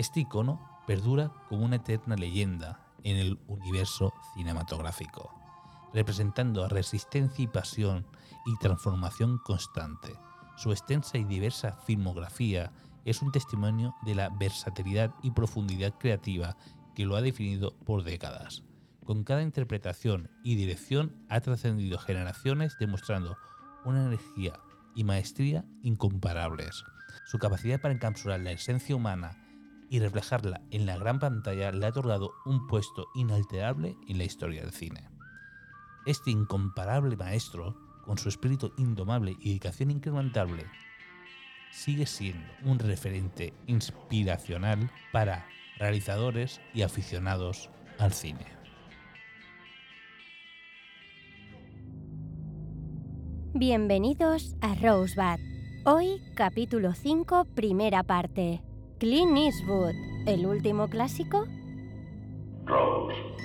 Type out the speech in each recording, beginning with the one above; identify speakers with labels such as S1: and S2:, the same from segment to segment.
S1: Este icono perdura como una eterna leyenda en el universo cinematográfico, representando resistencia y pasión y transformación constante. Su extensa y diversa filmografía es un testimonio de la versatilidad y profundidad creativa que lo ha definido por décadas. Con cada interpretación y dirección ha trascendido generaciones demostrando una energía y maestría incomparables. Su capacidad para encapsular la esencia humana y reflejarla en la gran pantalla le ha otorgado un puesto inalterable en la historia del cine. Este incomparable maestro, con su espíritu indomable y dedicación incrementable, sigue siendo un referente inspiracional para realizadores y aficionados al cine.
S2: Bienvenidos a Rosebud. Hoy capítulo 5, primera parte. Clint Eastwood, el último clásico.
S3: Rosebud.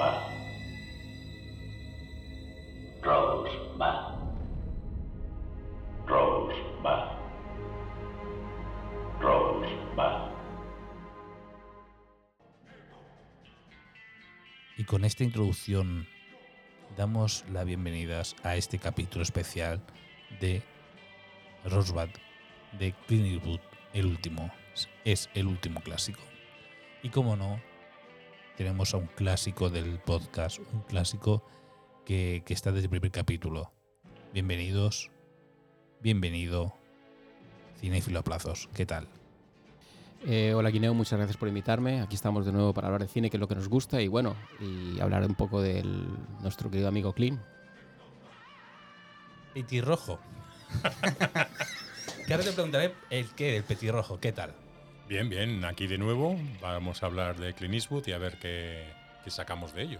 S3: Rosebud. Rosebud. Rosebud.
S1: Y con esta introducción damos las bienvenidas a este capítulo especial de Rosebud de Clint Eastwood, el último, es el último clásico. Y como no, tenemos a un clásico del podcast, un clásico que, que está desde el primer capítulo. Bienvenidos, bienvenido, Cinéfilo a plazos, ¿qué tal?
S4: Eh, hola Guineo, muchas gracias por invitarme. Aquí estamos de nuevo para hablar de cine, que es lo que nos gusta, y bueno, y hablar un poco de nuestro querido amigo Clint.
S1: Petirrojo. que ahora te preguntaré el qué, el petirrojo, ¿qué tal?
S5: Bien, bien, aquí de nuevo. Vamos a hablar de Clint Eastwood y a ver qué, qué sacamos de ello.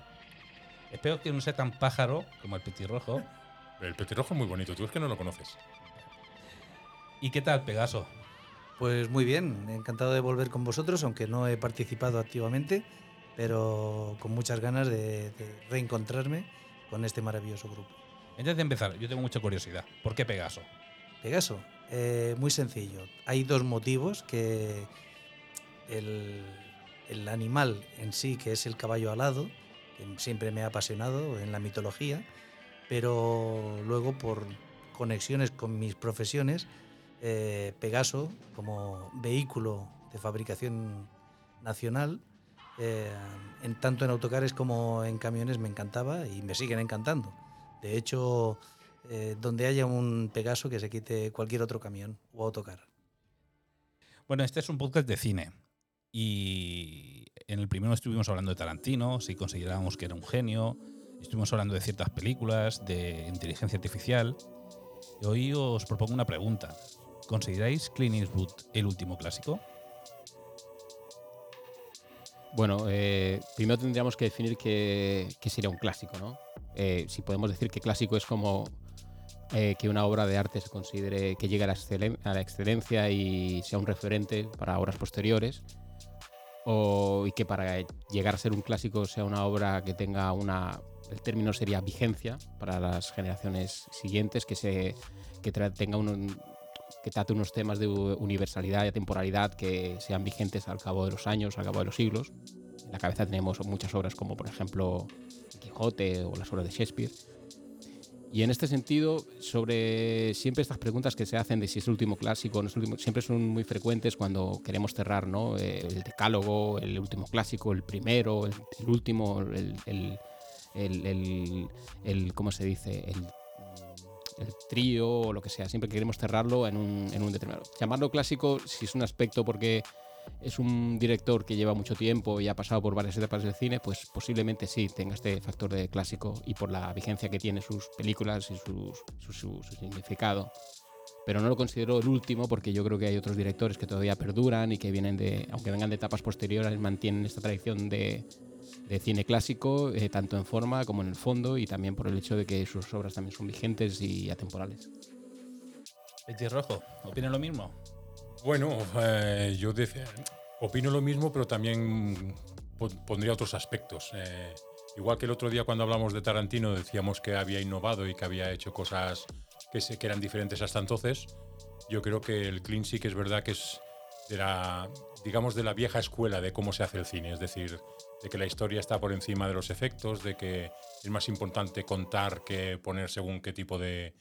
S1: Espero que no sea tan pájaro como el petirrojo.
S5: El petirrojo es muy bonito, tú es que no lo conoces.
S1: ¿Y qué tal, Pegaso?
S6: Pues muy bien, encantado de volver con vosotros, aunque no he participado activamente, pero con muchas ganas de, de reencontrarme con este maravilloso grupo.
S1: Antes de empezar, yo tengo mucha curiosidad. ¿Por qué Pegaso?
S6: Pegaso, eh, muy sencillo. Hay dos motivos que el, el animal en sí, que es el caballo alado, que siempre me ha apasionado en la mitología, pero luego por conexiones con mis profesiones, eh, Pegaso como vehículo de fabricación nacional, eh, en, tanto en autocares como en camiones me encantaba y me siguen encantando. De hecho, eh, donde haya un Pegaso que se quite cualquier otro camión o autocar.
S1: Bueno, este es un podcast de cine. Y en el primero estuvimos hablando de Tarantino, si considerábamos que era un genio. Estuvimos hablando de ciertas películas, de inteligencia artificial. Y hoy os propongo una pregunta. ¿Consideráis Clint Eastwood el último clásico?
S4: Bueno, eh, primero tendríamos que definir qué, qué sería un clásico, ¿no? Eh, si podemos decir que clásico es como eh, que una obra de arte se considere que llegue a la, excelencia y sea un referente para obras posteriores, o y que para llegar a ser un clásico sea una obra que tenga una, el término sería vigencia para las generaciones siguientes, que se que tenga un, que trate unos temas de universalidad y temporalidad que sean vigentes al cabo de los años, al cabo de los siglos. En la cabeza tenemos muchas obras como por ejemplo Quijote o las obras de Shakespeare. Y en este sentido, sobre siempre estas preguntas que se hacen de si es el último clásico no es el último, siempre son muy frecuentes cuando queremos cerrar, ¿no? Eh, El decálogo, el último clásico, el primero, el, último, el, el- el- ¿cómo se dice? El, el trío o lo que sea. Siempre queremos cerrarlo en un, en un determinado. Llamarlo clásico, si es un aspecto porque es un director que lleva mucho tiempo y ha pasado por varias etapas del cine, pues posiblemente sí tenga este factor de clásico y por la vigencia que tiene sus películas y su, significado. Pero no lo considero el último porque yo creo que hay otros directores que todavía perduran y que vienen de, aunque vengan de etapas posteriores, mantienen esta tradición de, cine clásico, eh, tanto en forma como en el fondo, y también por el hecho de que sus obras también son vigentes y atemporales.
S1: Petirrojo, ¿opinan lo mismo?
S5: Bueno, eh, yo opino lo mismo, pero también pon- pondría otros aspectos. Eh, igual que el otro día cuando hablamos de Tarantino decíamos que había innovado y que había hecho cosas que, se, que eran diferentes hasta entonces, yo creo que el Clean sí que es verdad que es de la, digamos, de la vieja escuela de cómo se hace el cine, es decir, de que la historia está por encima de los efectos, de que es más importante contar que poner según qué tipo de,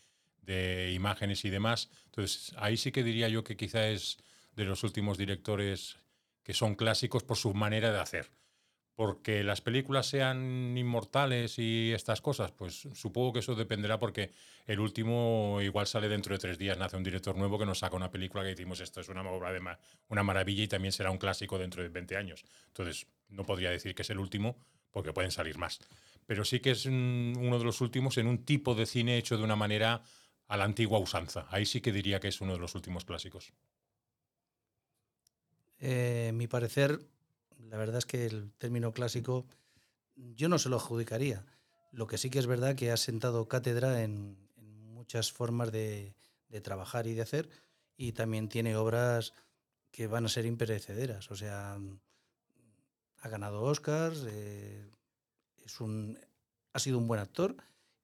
S5: de imágenes y demás. Entonces, ahí sí que diría yo que quizá es de los últimos directores que son clásicos por su manera de hacer. Porque las películas sean inmortales y estas cosas, pues supongo que eso dependerá porque el último igual sale dentro de tres días, nace un director nuevo que nos saca una película que decimos esto es una obra de ma- una maravilla y también será un clásico dentro de 20 años. Entonces, no podría decir que es el último porque pueden salir más. Pero sí que es uno de los últimos en un tipo de cine hecho de una manera a la antigua usanza. Ahí sí que diría que es uno de los últimos clásicos.
S6: Eh, mi parecer, la verdad es que el término clásico yo no se lo adjudicaría. Lo que sí que es verdad que ha sentado cátedra en, muchas formas de, de trabajar y de hacer y también tiene obras que van a ser imperecederas. O sea, ha ganado Oscars, eh, es un, ha sido un buen actor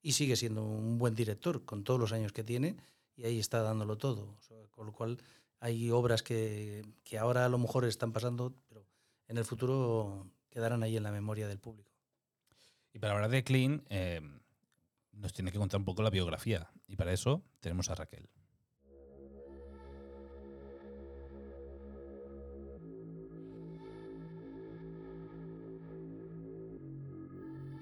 S6: y sigue siendo un buen director con todos los años que tiene y ahí está dándolo todo. Con lo cual hay obras que, que ahora a lo mejor están pasando, pero en el futuro quedarán ahí en la memoria del público.
S1: Y para hablar de Clean, eh, nos tiene que contar un poco la biografía. Y para eso tenemos a Raquel.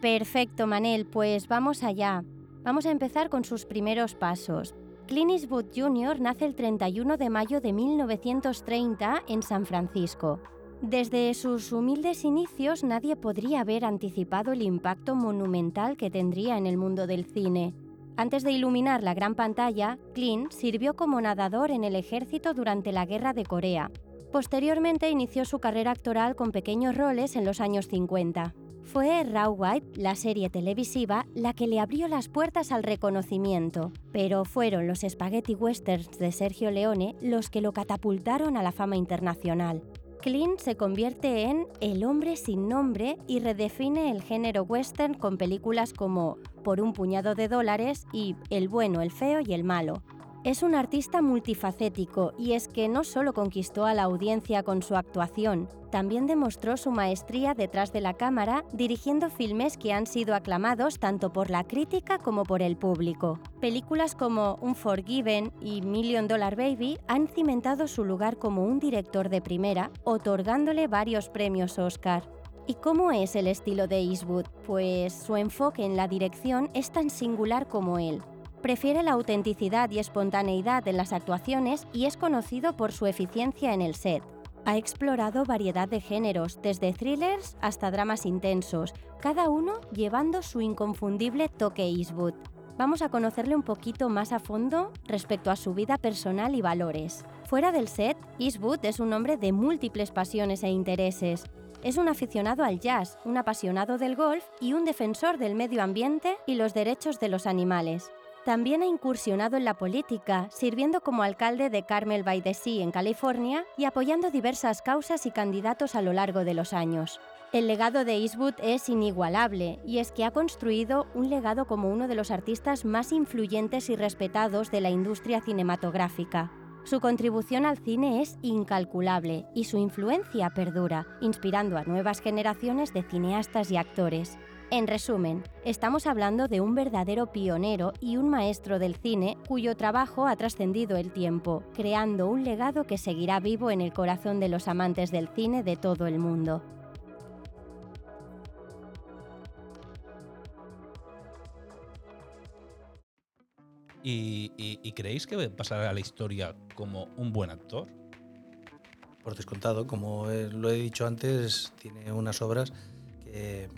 S2: Perfecto, Manel, pues vamos allá. Vamos a empezar con sus primeros pasos. Clint Eastwood Jr. nace el 31 de mayo de 1930 en San Francisco. Desde sus humildes inicios nadie podría haber anticipado el impacto monumental que tendría en el mundo del cine. Antes de iluminar la gran pantalla, Clint sirvió como nadador en el ejército durante la Guerra de Corea. Posteriormente inició su carrera actoral con pequeños roles en los años 50. Fue Raw White, la serie televisiva, la que le abrió las puertas al reconocimiento, pero fueron los spaghetti westerns de Sergio Leone los que lo catapultaron a la fama internacional. Clint se convierte en el hombre sin nombre y redefine el género western con películas como Por un puñado de dólares y El bueno, el feo y el malo. Es un artista multifacético y es que no solo conquistó a la audiencia con su actuación, también demostró su maestría detrás de la cámara dirigiendo filmes que han sido aclamados tanto por la crítica como por el público. Películas como Unforgiven y Million Dollar Baby han cimentado su lugar como un director de primera, otorgándole varios premios Oscar. ¿Y cómo es el estilo de Eastwood? Pues su enfoque en la dirección es tan singular como él. Prefiere la autenticidad y espontaneidad en las actuaciones y es conocido por su eficiencia en el set. Ha explorado variedad de géneros, desde thrillers hasta dramas intensos, cada uno llevando su inconfundible toque Eastwood. Vamos a conocerle un poquito más a fondo respecto a su vida personal y valores. Fuera del set, Eastwood es un hombre de múltiples pasiones e intereses. Es un aficionado al jazz, un apasionado del golf y un defensor del medio ambiente y los derechos de los animales. También ha incursionado en la política, sirviendo como alcalde de Carmel by the Sea en California y apoyando diversas causas y candidatos a lo largo de los años. El legado de Eastwood es inigualable y es que ha construido un legado como uno de los artistas más influyentes y respetados de la industria cinematográfica. Su contribución al cine es incalculable y su influencia perdura, inspirando a nuevas generaciones de cineastas y actores. En resumen, estamos hablando de un verdadero pionero y un maestro del cine cuyo trabajo ha trascendido el tiempo, creando un legado que seguirá vivo en el corazón de los amantes del cine de todo el mundo.
S1: ¿Y, y- y creéis que pasará a la historia como un buen actor?
S6: Por descontado, como eh, lo he dicho antes, tiene unas obras que,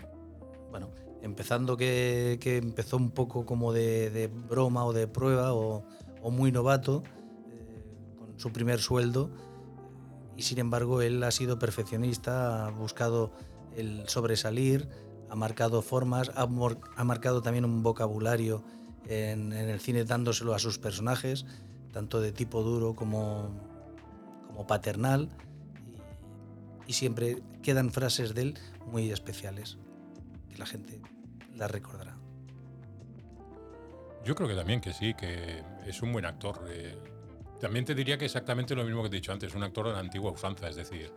S6: bueno, empezando que, empezó un poco como de, broma o de prueba o, muy novato, eh, con su primer sueldo, y sin embargo él ha sido perfeccionista, ha buscado el sobresalir, ha marcado formas, ha, ha marcado también un vocabulario en, en el cine dándoselo a sus personajes, tanto de tipo duro como, como paternal, y, y siempre quedan frases de él muy especiales, que la gente las recordará.
S5: Yo creo que también que sí, que es un buen actor. eh, También te diría que exactamente lo mismo que te he dicho antes, un actor de la antigua usanza, es decir,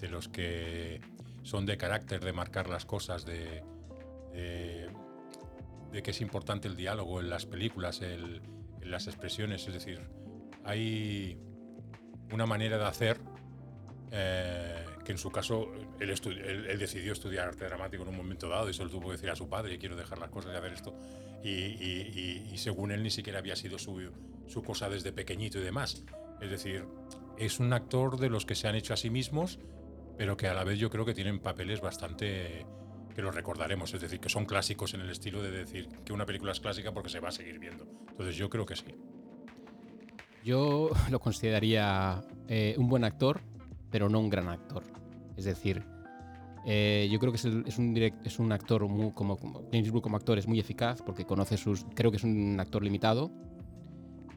S5: de los que son de carácter, de marcar las cosas, de, de, de que es importante el diálogo en las películas, el- en las expresiones, es decir, hay una manera de hacer eh, que en su caso él, él- él decidió estudiar arte dramático en un momento dado y solo tuvo que decir a su padre quiero dejar las cosas y hacer esto y, y- y- y según él ni siquiera había sido su, su cosa desde pequeñito y demás. Es decir es un actor de los que se han hecho a sí mismos pero que a la vez yo creo que tienen papeles bastante que los recordaremos. Es decir que son clásicos en el estilo de decir que una película es clásica porque se va a seguir viendo. Entonces yo creo que sí.
S4: Yo lo consideraría eh, un buen actor, pero no un gran actor. Es decir, eh, yo creo que es, el- es un, direct- es un actor muy, como, como como actor es muy eficaz porque conoce sus. Creo que es un actor limitado,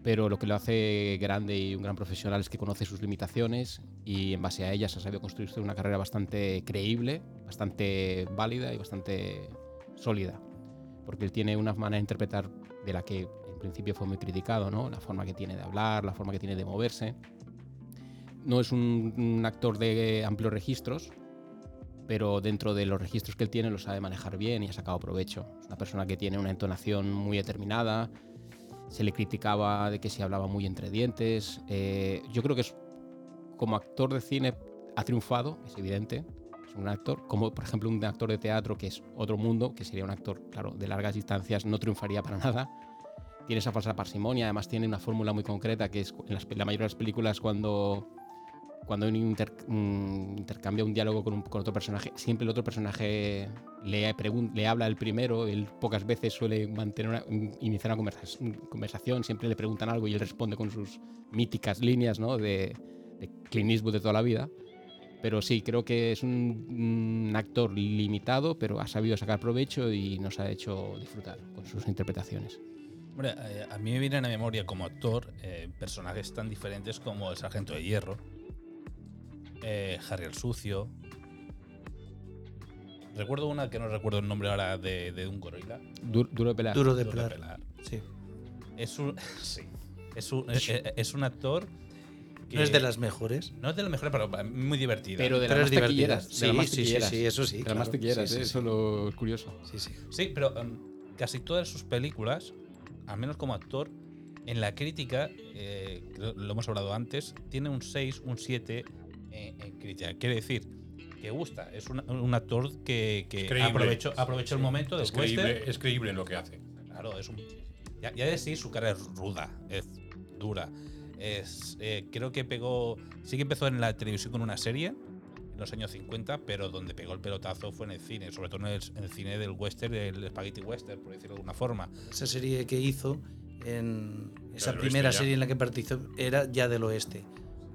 S4: pero lo que lo hace grande y un gran profesional es que conoce sus limitaciones y en base a ellas ha sabido construirse una carrera bastante creíble, bastante válida y bastante sólida. Porque él tiene una manera de interpretar de la que en principio fue muy criticado, ¿no? La forma que tiene de hablar, la forma que tiene de moverse. No es un, actor de amplios registros, pero dentro de los registros que él tiene lo sabe manejar bien y ha sacado provecho. Es una persona que tiene una entonación muy determinada. Se le criticaba de que se hablaba muy entre dientes. Eh, yo creo que es, como actor de cine ha triunfado, es evidente. Es un actor. Como por ejemplo un actor de teatro que es otro mundo, que sería un actor, claro, de largas distancias, no triunfaría para nada tiene esa falsa parsimonia, además tiene una fórmula muy concreta que es en las, la mayoría de las películas cuando, cuando un inter- mm, intercambia un diálogo con, un- con otro personaje, siempre el otro personaje le, le habla el primero, él pocas veces suele mantener una- iniciar una conversa- conversación, siempre le preguntan algo y él responde con sus míticas líneas ¿no? de, de Clint Eastwood de toda la vida. Pero sí, creo que es un, un actor limitado, pero ha sabido sacar provecho y nos ha hecho disfrutar con sus interpretaciones.
S1: Hombre, eh, a mí me viene a la memoria como actor eh, personajes tan diferentes como el Sargento de Hierro, eh, Harry el Sucio. Recuerdo una que no recuerdo el nombre ahora de, de un gorila.
S4: Du- duro de pelar.
S6: Duro de
S1: Duro de
S6: pelar.
S1: pelar.
S6: Sí.
S1: Es un, sí, es un, eh, eh, es un actor que
S6: No es de las mejores.
S1: no es de las mejores, pero muy divertida.
S4: Pero de las
S6: es
S4: más taquilleras.
S6: Sí, sí, sí, eso sí.
S4: De las más taquilleras,
S6: Sí,
S4: ¿eh?
S6: sí,
S4: eso es lo curioso.
S6: sí, sí.
S1: Sí, pero em, casi todas sus películas, al menos como actor, en la crítica, eh, lo, lo hemos hablado antes, tiene un 6, un 7 en, en crítica. Quiere decir que gusta. Es un, un actor que, que aprovechó, el momento del
S5: es creíble,
S1: western.
S5: es creíble en lo que hace
S1: Claro, es un. Ya, ya de sí su cara es ruda, es dura. Es, eh, creo que pegó. Sí que empezó en la televisión con una serie en los años 50, pero donde pegó el pelotazo fue en el cine, sobre todo en el, en el cine del western, el spaghetti western, por decirlo de alguna forma.
S6: Esa serie que hizo, en esa primera
S5: oeste
S6: serie en la que participó, era ya del oeste.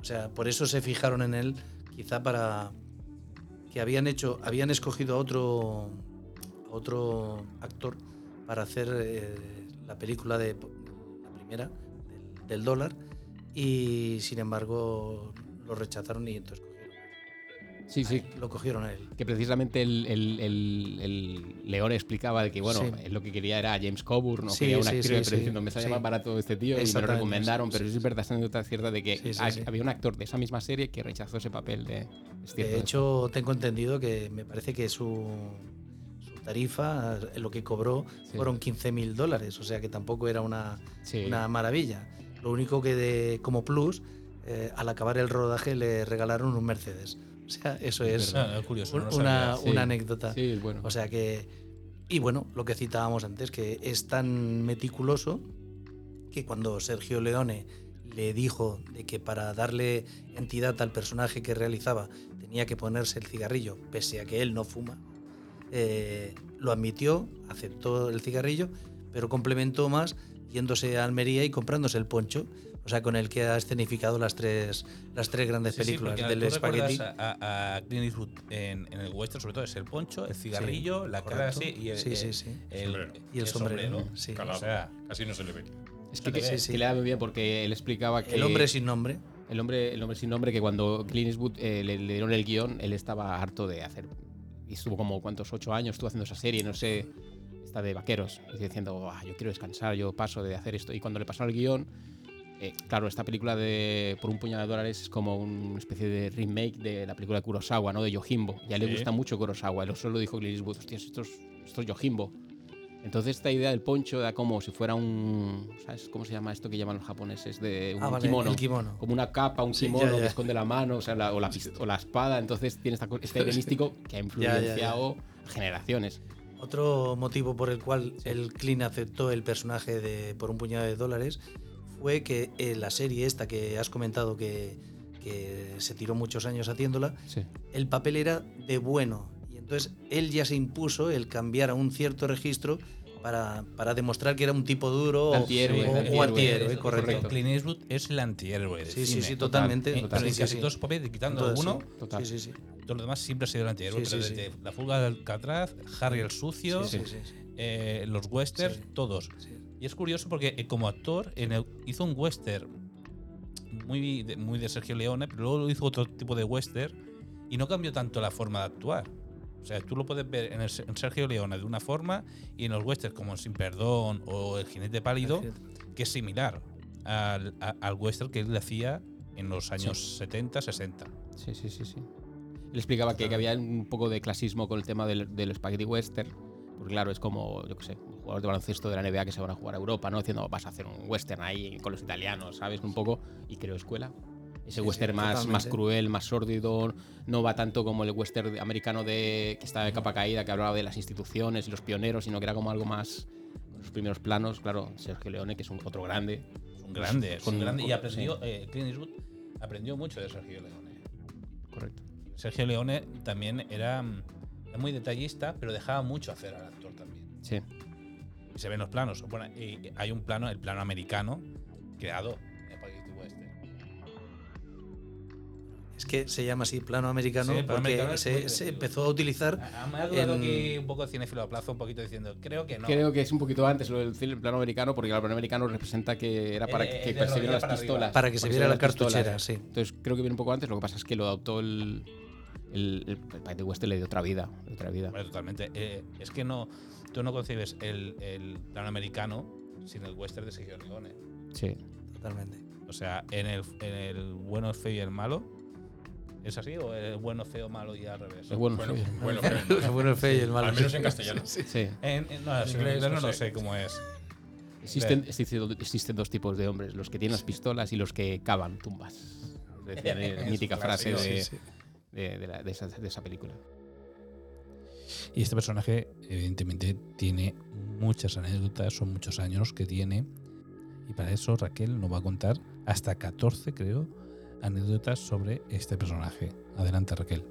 S6: O sea, por eso se fijaron en él, quizá para que habían hecho, habían escogido a otro, a otro actor para hacer eh, la película de la primera del, del dólar y sin embargo lo rechazaron y entonces
S4: Sí, sí.
S6: lo cogieron a él.
S4: Que precisamente el, el, el- el León explicaba de que, bueno,
S6: Sí.
S4: él lo que quería era James Coburn, no
S6: Sí,
S4: quería una
S6: sí,
S4: actriz, pero diciendo, me sale más barato este tío y me lo recomendaron, pero es verdad, es anécdota cierta de que había un actor de esa misma serie que rechazó ese papel de...
S6: De hecho, tengo entendido que me parece que su, su tarifa, lo que cobró, fueron 15 mil dólares, o sea que tampoco era una maravilla. Lo único que de, como plus, eh, al acabar el rodaje le regalaron un Mercedes. O sea, eso es
S4: verdad.
S1: Curioso,
S6: un-
S1: no lo
S6: una,
S1: sabía.
S4: Sí.
S6: una anécdota.
S4: Sí, es bueno.
S6: O sea que. Y bueno, lo que citábamos antes, que es tan meticuloso que cuando Sergio Leone le dijo de que para darle entidad al personaje que realizaba tenía que ponerse el cigarrillo, pese a que él no fuma, eh, lo admitió, aceptó el cigarrillo, pero complementó más yéndose a Almería y comprándose el poncho, o sea, con el que ha escenificado las tres, las tres grandes
S1: Sí, sí,
S6: películas
S1: porque
S6: del espagueti.
S1: A, a Clint Eastwood en, en el western, sobre todo, es el poncho, el cigarrillo, la cara
S6: correcto.
S1: así y el,
S6: Sí, sí,
S1: el-
S6: sí.
S1: el-
S5: Sombrero.
S6: Y el sombrero, sí.
S5: calado.
S1: O sea,
S5: casi no se le ve
S4: es que, que-
S6: sí.
S4: que le da muy bien porque él explicaba que...
S6: El hombre sin nombre.
S4: El hombre, el hombre sin nombre, que cuando Clint Eastwood eh, le, le dieron el guion, él estaba harto de hacer. Y estuvo como, ¿cuántos? Ocho años estuvo haciendo esa serie, no sé, esta de vaqueros. Y diciendo, "Ah, yo quiero descansar, yo paso de hacer esto. Y cuando le pasaron el guion, eh, claro, esta película de Por un puñado de dólares es como una especie de remake de la película de Kurosawa, ¿no? De Yojimbo. Ya le
S1: Sí.
S4: gusta mucho Kurosawa. Él solo dijo Clint Eastwood, hostia, esto es, esto es Yojimbo. Entonces esta idea del poncho era como si fuera un... ¿Sabes cómo se llama esto que llaman los japoneses? De un
S6: Ah, vale,
S4: kimono.
S6: el kimono.
S4: Como una capa, un
S6: Sí,
S4: kimono
S6: ya, ya.
S4: que esconde la mano o, sea, la, o, la, o la espada. Entonces tiene esta, este aire místico que ha
S6: ya, ya.
S4: influenciado generaciones.
S6: Otro motivo por el cual el Clint aceptó el personaje de por un puñado de dólares fue que en la serie esta que has comentado que, que se tiró muchos años haciéndola,
S4: Sí.
S6: el papel era de bueno. Y entonces él ya se impuso el cambiar a un cierto registro para, para demostrar que era un tipo duro o-
S4: Antihéroe,
S6: o, o
S4: antihéroe.
S6: correcto.
S4: correcto.
S1: Clint Eastwood es el antihéroe. del
S6: Sí, sí,
S1: cine.
S6: sí, totalmente.
S1: Eh, en
S6: Sí,
S1: casi
S6: sí.
S1: todos papeles, quitando alguno,
S6: sí.
S4: Total.
S6: Sí, sí, sí.
S1: todo lo demás siempre ha sido el antihéroe.
S6: Sí,
S1: pero
S6: sí,
S1: desde
S6: sí.
S1: La fuga de Alcatraz, Harry el sucio,
S6: Sí, sí, sí.
S1: eh, los westerns,
S6: Sí.
S1: todos.
S6: Sí.
S1: Y es curioso porque eh, como actor en el- hizo un western muy de, muy de Sergio Leone, pero luego hizo otro tipo de western y no cambió tanto la forma de actuar. O sea, tú lo puedes ver en, el- en Sergio Leone de una forma y en los westerns como Sin Perdón o El Jinete Pálido, que es similar al, a- al western que él hacía en los años 70, 60.
S4: Sí, sí, sí, sí. Él explicaba que, que había un poco de clasismo con el tema del, del spaghetti western. Porque claro, es como, yo qué sé, jugadores de baloncesto de la NBA que se van a jugar a Europa, ¿no? Diciendo, vas a hacer un western ahí con los italianos, ¿sabes? Un poco. Y creo escuela. Ese
S6: Sí,
S4: western
S6: sí,
S4: más, más cruel, más sórdido, no va tanto como el western americano de que estaba de capa caída, que hablaba de las instituciones y los pioneros, sino que era como algo más los primeros planos, claro, Sergio Leone, que es un otro grande.
S1: Es un grande, es
S4: Con-
S1: un grande y
S4: con-
S1: aprendió,
S4: sí.
S1: eh, Clint Eastwood aprendió mucho de Sergio Leone.
S4: Correcto.
S1: Sergio Leone también era, mm, era muy detallista, pero dejaba mucho hacer al actor también.
S4: Sí.
S1: Se ven los planos. Bueno, y hay un plano, el plano americano, creado en Spaghetti Western.
S6: Es que se llama así, plano americano,
S1: Sí,
S6: porque se, empezó a utilizar.
S1: Ah, Me ha dudado
S6: En-
S1: aquí un poco cinefilo a plazo, un poquito diciendo, creo que no.
S4: Creo que es un poquito antes lo del cine- plano americano, porque el plano americano representa que era para
S1: Eh,
S4: que
S1: de
S4: se vieran
S1: rodilla
S4: las
S1: para arriba.
S4: pistolas.
S6: Para que se viera la cartuchera, sí.
S4: Entonces creo que viene un poco antes, lo que pasa es que lo adoptó el. El, el, el Spaghetti Western le dio otra vida. Otra vida.
S1: Hombre, totalmente. Eh, es que no, tú no concibes el, el plano americano sin el western de Sergio Leone.
S4: Sí.
S6: Totalmente.
S1: O sea, en el, en el bueno, el feo y el malo. ¿Es así? ¿O el bueno, feo, malo y al revés?
S4: Es bueno.
S5: Bueno, bueno,
S6: El bueno, el feo y el malo.
S5: al menos en castellano.
S4: Sí.
S1: En, en- no, en
S5: En
S1: inglés
S5: inglés,
S1: no,
S5: sé.
S1: cómo es.
S4: Existen, existen, existen dos tipos de hombres: los que tienen las pistolas y los que cavan tumbas. Decían
S1: Es
S4: en mítica frase de, la- de esa, de esa película.
S1: Y este personaje, evidentemente, tiene muchas anécdotas, son muchos años que tiene. Y para eso Raquel nos va a contar hasta 14, creo, anécdotas sobre este personaje. Adelante, Raquel.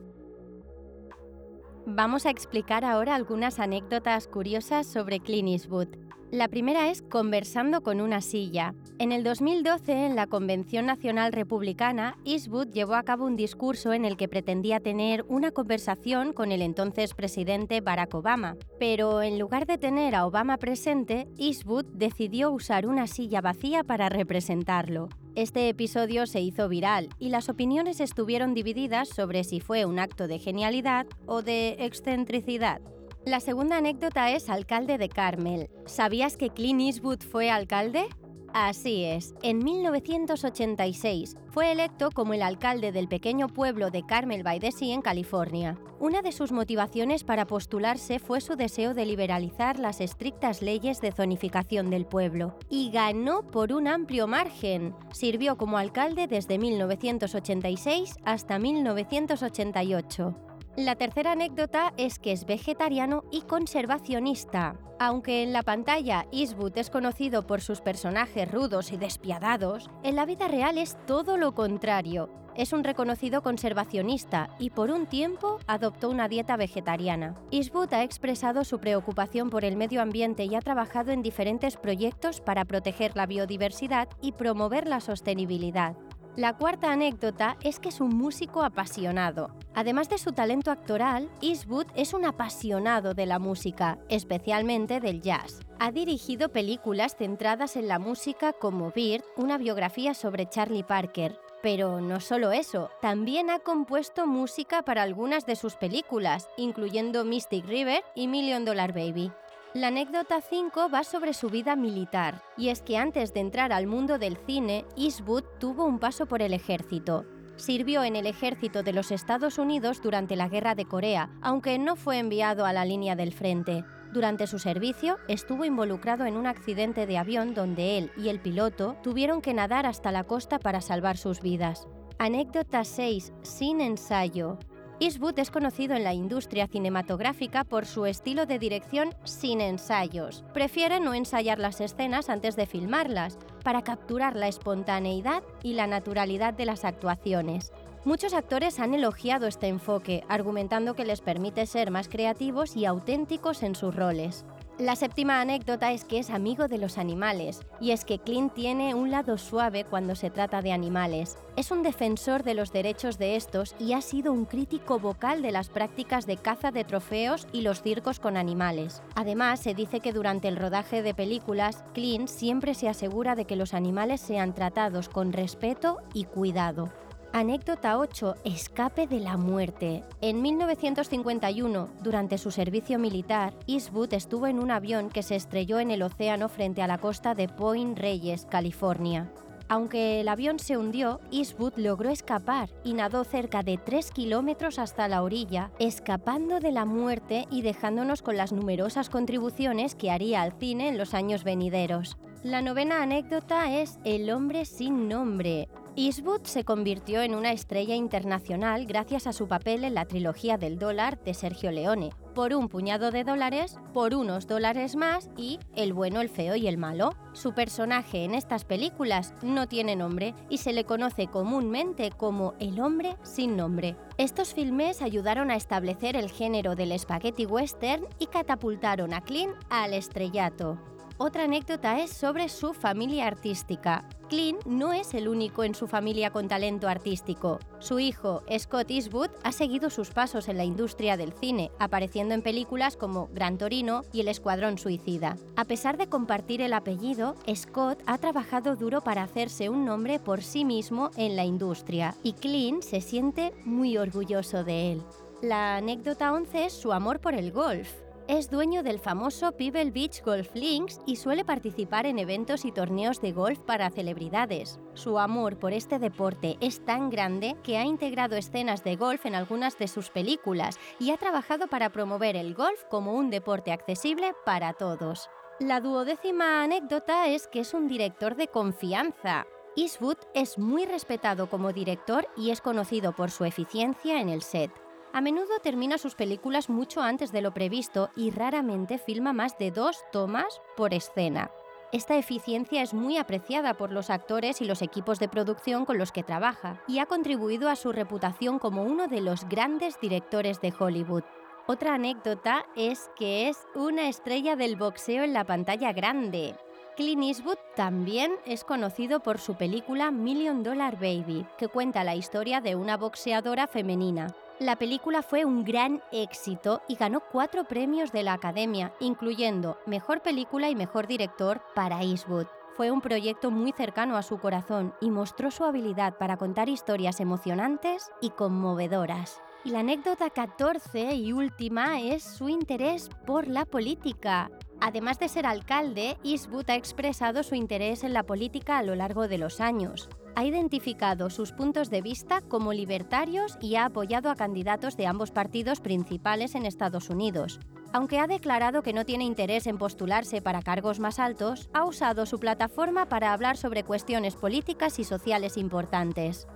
S2: Vamos a explicar ahora algunas anécdotas curiosas sobre Clint Eastwood. La primera es conversando con una silla. En el 2012, en la Convención Nacional Republicana, Eastwood llevó a cabo un discurso en el que pretendía tener una conversación con el entonces presidente Barack Obama. Pero en lugar de tener a Obama presente, Eastwood decidió usar una silla vacía para representarlo. Este episodio se hizo viral y las opiniones estuvieron divididas sobre si fue un acto de genialidad o de excentricidad. La segunda anécdota es alcalde de Carmel. ¿Sabías que Clint Eastwood fue alcalde? Así es, en 1986 fue electo como el alcalde del pequeño pueblo de Carmel by en California. Una de sus motivaciones para postularse fue su deseo de liberalizar las estrictas leyes de zonificación del pueblo. Y ganó por un amplio margen. Sirvió como alcalde desde 1986 hasta 1988. La tercera anécdota es que es vegetariano y conservacionista. Aunque en la pantalla Eastwood es conocido por sus personajes rudos y despiadados, en la vida real es todo lo contrario. Es un reconocido conservacionista y por un tiempo adoptó una dieta vegetariana. Eastwood ha expresado su preocupación por el medio ambiente y ha trabajado en diferentes proyectos para proteger la biodiversidad y promover la sostenibilidad. La cuarta anécdota es que es un músico apasionado. Además de su talento actoral, Eastwood es un apasionado de la música, especialmente del jazz. Ha dirigido películas centradas en la música como Bird, una biografía sobre Charlie Parker. Pero no solo eso, también ha compuesto música para algunas de sus películas, incluyendo Mystic River y Million Dollar Baby. La anécdota 5 va sobre su vida militar, y es que antes de entrar al mundo del cine, Eastwood tuvo un paso por el ejército. Sirvió en el ejército de los Estados Unidos durante la Guerra de Corea, aunque no fue enviado a la línea del frente. Durante su servicio estuvo involucrado en un accidente de avión donde él y el piloto tuvieron que nadar hasta la costa para salvar sus vidas. Anécdota 6. Sin ensayo. Eastwood es conocido en la industria cinematográfica por su estilo de dirección sin ensayos. Prefiere no ensayar las escenas antes de filmarlas, para capturar la espontaneidad y la naturalidad de las actuaciones. Muchos actores han elogiado este enfoque, argumentando que les permite ser más creativos y auténticos en sus roles. La séptima anécdota es que es amigo de los animales, y es que Clint tiene un lado suave cuando se trata de animales. Es un defensor de los derechos de estos y ha sido un crítico vocal de las prácticas de caza de trofeos y los circos con animales. Además, se dice que durante el rodaje de películas, Clint siempre se asegura de que los animales sean tratados con respeto y cuidado. Anécdota 8. Escape de la muerte. En 1951, durante su servicio militar, Eastwood estuvo en un avión que se estrelló en el océano frente a la costa de Point Reyes, California. Aunque el avión se hundió, Eastwood logró escapar y nadó cerca de 3 kilómetros hasta la orilla, escapando de la muerte y dejándonos con las numerosas contribuciones que haría al cine en los años venideros. La novena anécdota es El hombre sin nombre. Eastwood se convirtió en una estrella internacional gracias a su papel en la trilogía del dólar de Sergio Leone, por un puñado de dólares, por unos dólares más y El bueno, el feo y el malo. Su personaje en estas películas no tiene nombre y se le conoce comúnmente como el hombre sin nombre. Estos filmes ayudaron a establecer el género del spaghetti western y catapultaron a Clint al estrellato. Otra anécdota es sobre su familia artística. Clint no es el único en su familia con talento artístico. Su hijo, Scott Eastwood, ha seguido sus pasos en la industria del cine, apareciendo en películas como Gran Torino y El Escuadrón Suicida. A pesar de compartir el apellido, Scott ha trabajado duro para hacerse un nombre por sí mismo en la industria, y Clint se siente muy orgulloso de él. La anécdota 11 es su amor por el golf es dueño del famoso Pebble Beach Golf Links y suele participar en eventos y torneos de golf para celebridades. Su amor por este deporte es tan grande que ha integrado escenas de golf en algunas de sus películas y ha trabajado para promover el golf como un deporte accesible para todos. La duodécima anécdota es que es un director de confianza. Eastwood es muy respetado como director y es conocido por su eficiencia en el set. A menudo termina sus películas mucho antes de lo previsto y raramente filma más de dos tomas por escena. Esta eficiencia es muy apreciada por los actores y los equipos de producción con los que trabaja y ha contribuido a su reputación como uno de los grandes directores de Hollywood. Otra anécdota es que es una estrella del boxeo en la pantalla grande. Clint Eastwood también es conocido por su película Million Dollar Baby, que cuenta la historia de una boxeadora femenina. La película fue un gran éxito y ganó cuatro premios de la Academia, incluyendo Mejor Película y Mejor Director para Eastwood. Fue un proyecto muy cercano a su corazón y mostró su habilidad para contar historias emocionantes y conmovedoras. Y la anécdota 14 y última es su interés por la política. Además de ser alcalde, Eastwood ha expresado su interés en la política a lo largo de los años ha identificado sus puntos de vista como libertarios y ha apoyado a candidatos de ambos partidos principales en Estados Unidos. Aunque ha declarado que no tiene interés en postularse para cargos más altos, ha usado su plataforma para hablar sobre cuestiones políticas y sociales importantes.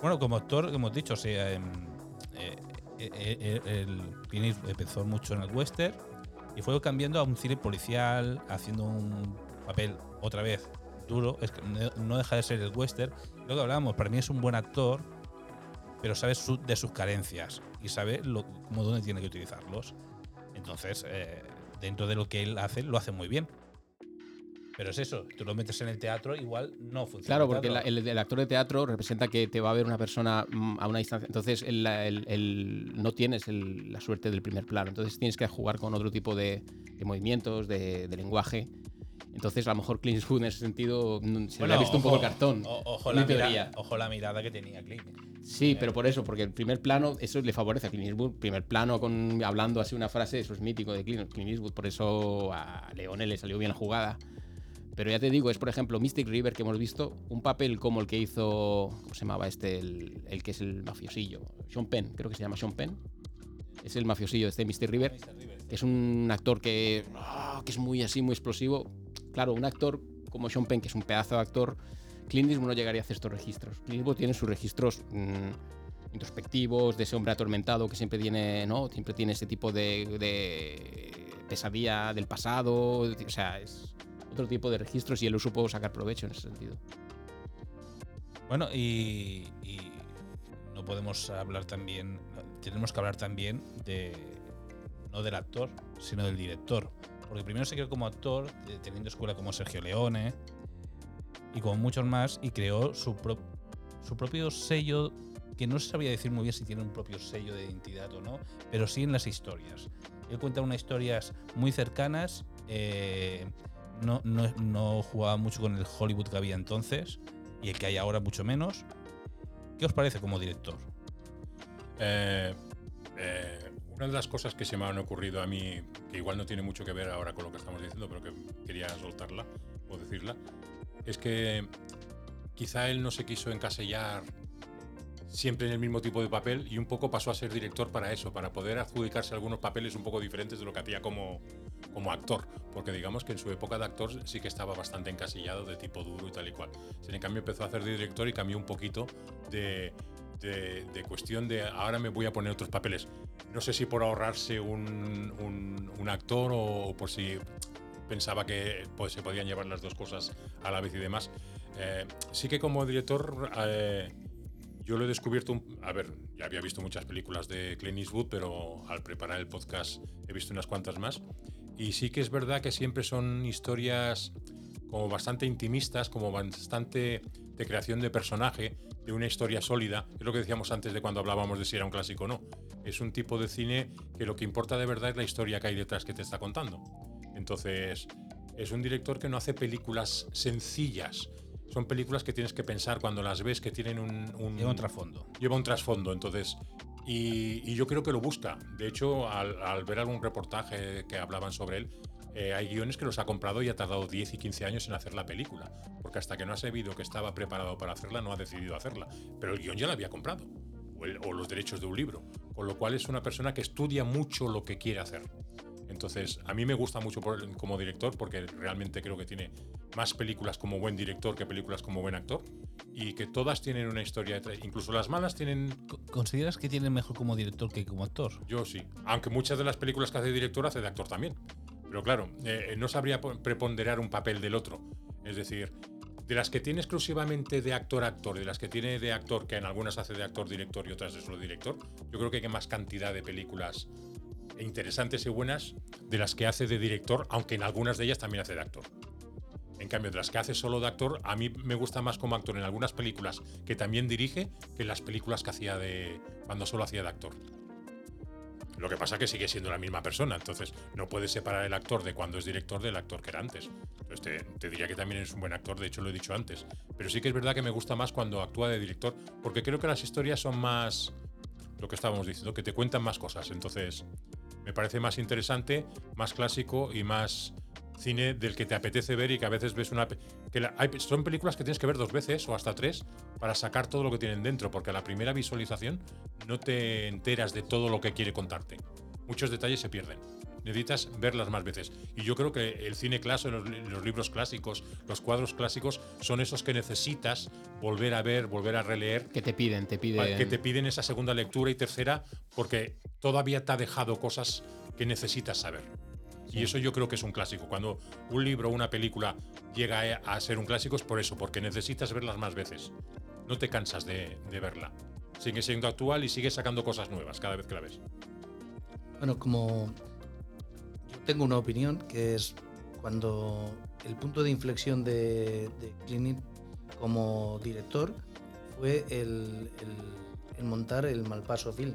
S1: Bueno, como actor, hemos dicho, sí, em, eh, eh, eh, empezó mucho en el western y fue cambiando a un cine policial, haciendo un papel otra vez duro, es que no deja de ser el western. Lo que hablábamos, para mí es un buen actor, pero sabe de sus carencias y sabe lo, cómo dónde tiene que utilizarlos. Entonces, eh, dentro de lo que él hace, lo hace muy bien. Pero es eso, tú lo metes en el teatro, igual no funciona.
S4: Claro, porque el, actor de teatro representa que te va a ver una persona mm, a una distancia. Entonces, no tienes la suerte del primer plano. Entonces, tienes que jugar con otro tipo de, movimientos, de lenguaje Entonces, a lo mejor Clint Eastwood en ese sentido mm, se le
S1: Bueno,
S4: ha visto un poco el
S1: ojo,
S4: cartón.
S1: o- ojo, la
S4: mi
S1: mira-
S4: teoría.
S1: ojo la mirada que tenía Clint.
S4: Sí, pero por eso, porque el primer plano, eso le favorece a Clint Eastwood. Primer plano con, hablando así una frase, eso es mítico de Clint, Clint Eastwood, por eso a Leone le salió bien la jugada. Pero ya te digo, es por ejemplo Mystic River que hemos visto, un papel como el que hizo, ¿cómo se llamaba este? El, el que es el mafiosillo, Sean Penn, creo que se llama Sean Penn. Es el mafiosillo de este Mystic River, que es un actor que, ah, que es muy así, muy explosivo. Claro, un actor como Sean Penn, que es un pedazo de actor, Clint Eastwood no llegaría a hacer estos registros. Clint Eastwood tiene sus registros mm, introspectivos, de ese hombre atormentado que siempre tiene, ¿no? Siempre tiene ese tipo de, de pesadilla del pasado. O sea, es otro tipo de registros y él lo supo sacar provecho en ese sentido.
S1: Bueno, y, y no podemos hablar también, tenemos que hablar también de, no del actor, sino del director. Porque primero se creó como actor, teniendo escuela como Sergio Leone y como muchos más, y creó su, pro- su propio sello, que no se sabría decir muy bien si tiene un propio sello de identidad o no, pero sí en las historias. Él cuenta unas historias muy cercanas, eh, no, no, no jugaba mucho con el Hollywood que había entonces, y el que hay ahora mucho menos. ¿Qué os parece como director?
S5: Eh, eh, una de las cosas que se me han ocurrido a mí, que igual no tiene mucho que ver ahora con lo que estamos diciendo, pero que quería soltarla o decirla, es que quizá él no se quiso encasellar siempre en el mismo tipo de papel y un poco pasó a ser director para eso, para poder adjudicarse algunos papeles un poco diferentes de lo que hacía como, como actor, porque digamos que en su época de actor sí que estaba bastante encasillado de tipo duro y tal y cual. En cambio empezó a hacer de director y cambió un poquito de, de, de cuestión de ahora me voy a poner otros papeles. No sé si por ahorrarse un, un- un actor o, o por si pensaba que pues, se podían llevar las dos cosas a la vez y demás. Eh, sí que como director eh, yo lo he descubierto, un- a ver, ya había visto muchas películas de Clint Eastwood, pero al preparar el podcast he visto unas cuantas más. Y sí que es verdad que siempre son historias como bastante intimistas, como bastante de creación de personaje, de una historia sólida. Es lo que decíamos antes de cuando hablábamos de si era un clásico o no. Es un tipo de cine que lo que importa de verdad es la historia que hay detrás que te está contando. Entonces, es un director que no hace películas sencillas. Son películas que tienes que pensar cuando las ves, que tienen un... un-
S1: Lleva un trasfondo.
S5: lleva un trasfondo, entonces. Y, y yo creo que lo busca. De hecho, al, al ver algún reportaje que hablaban sobre él, eh, hay guiones que los ha comprado y ha tardado 10 y 15 años en hacer la película. Porque hasta que no ha sabido que estaba preparado para hacerla, no ha decidido hacerla. Pero el guion ya lo había comprado. O, el- o los derechos de un libro. Con lo cual es una persona que estudia mucho lo que quiere hacer. Entonces, a mí me gusta mucho por- como director porque realmente creo que tiene más películas como buen director que películas como buen actor y que todas tienen una historia detrás. Incluso las malas tienen
S1: Co- ¿Consideras que tiene mejor como director que como actor?
S5: yo sí. Aunque muchas de las películas que hace de director hace de actor también. Pero claro, eh, no sabría po- preponderar un papel del otro. Es decir, de las que tiene exclusivamente de actor-actor, de las que tiene de actor, que en algunas hace de actor-director y otras de solo director, yo creo que hay más cantidad de películas interesantes y buenas de las que hace de director, aunque en algunas de ellas también hace de actor. En cambio, de las que hace solo de actor, a mí me gusta más como actor en algunas películas que también dirige que en las películas que hacía de. cuando solo hacía de actor. Lo que pasa es que sigue siendo la misma persona, entonces no puedes separar el actor de cuando es director del actor que era antes. Entonces te, te diría que también es un buen actor, de hecho lo he dicho antes. Pero sí que es verdad que me gusta más cuando actúa de director, porque creo que las historias son más. lo que estábamos diciendo, que te cuentan más cosas. Entonces me parece más interesante, más clásico y más cine del que te apetece ver y que a veces ves una... Que la- hay- son películas que tienes que ver dos veces o hasta tres para sacar todo lo que tienen dentro, porque a la primera visualización no te enteras de todo lo que quiere contarte. Muchos detalles se pierden. Necesitas verlas más veces. Y yo creo que el cine clásico, los, los libros clásicos, los cuadros clásicos, son esos que necesitas volver a ver, volver a releer
S4: Que te piden, te piden.
S5: que te piden esa segunda lectura y tercera porque todavía te ha dejado cosas que necesitas saber. Y eso yo creo que es un clásico. Cuando un libro o una película llega a ser un clásico es por eso, porque necesitas verlas más veces. No te cansas de, de verla. Sigue siendo actual y sigue sacando cosas nuevas cada vez que la ves.
S6: Bueno, como yo tengo una opinión que es cuando el punto de inflexión de, de Clint como director fue el, el- el montar el Malpaso Film.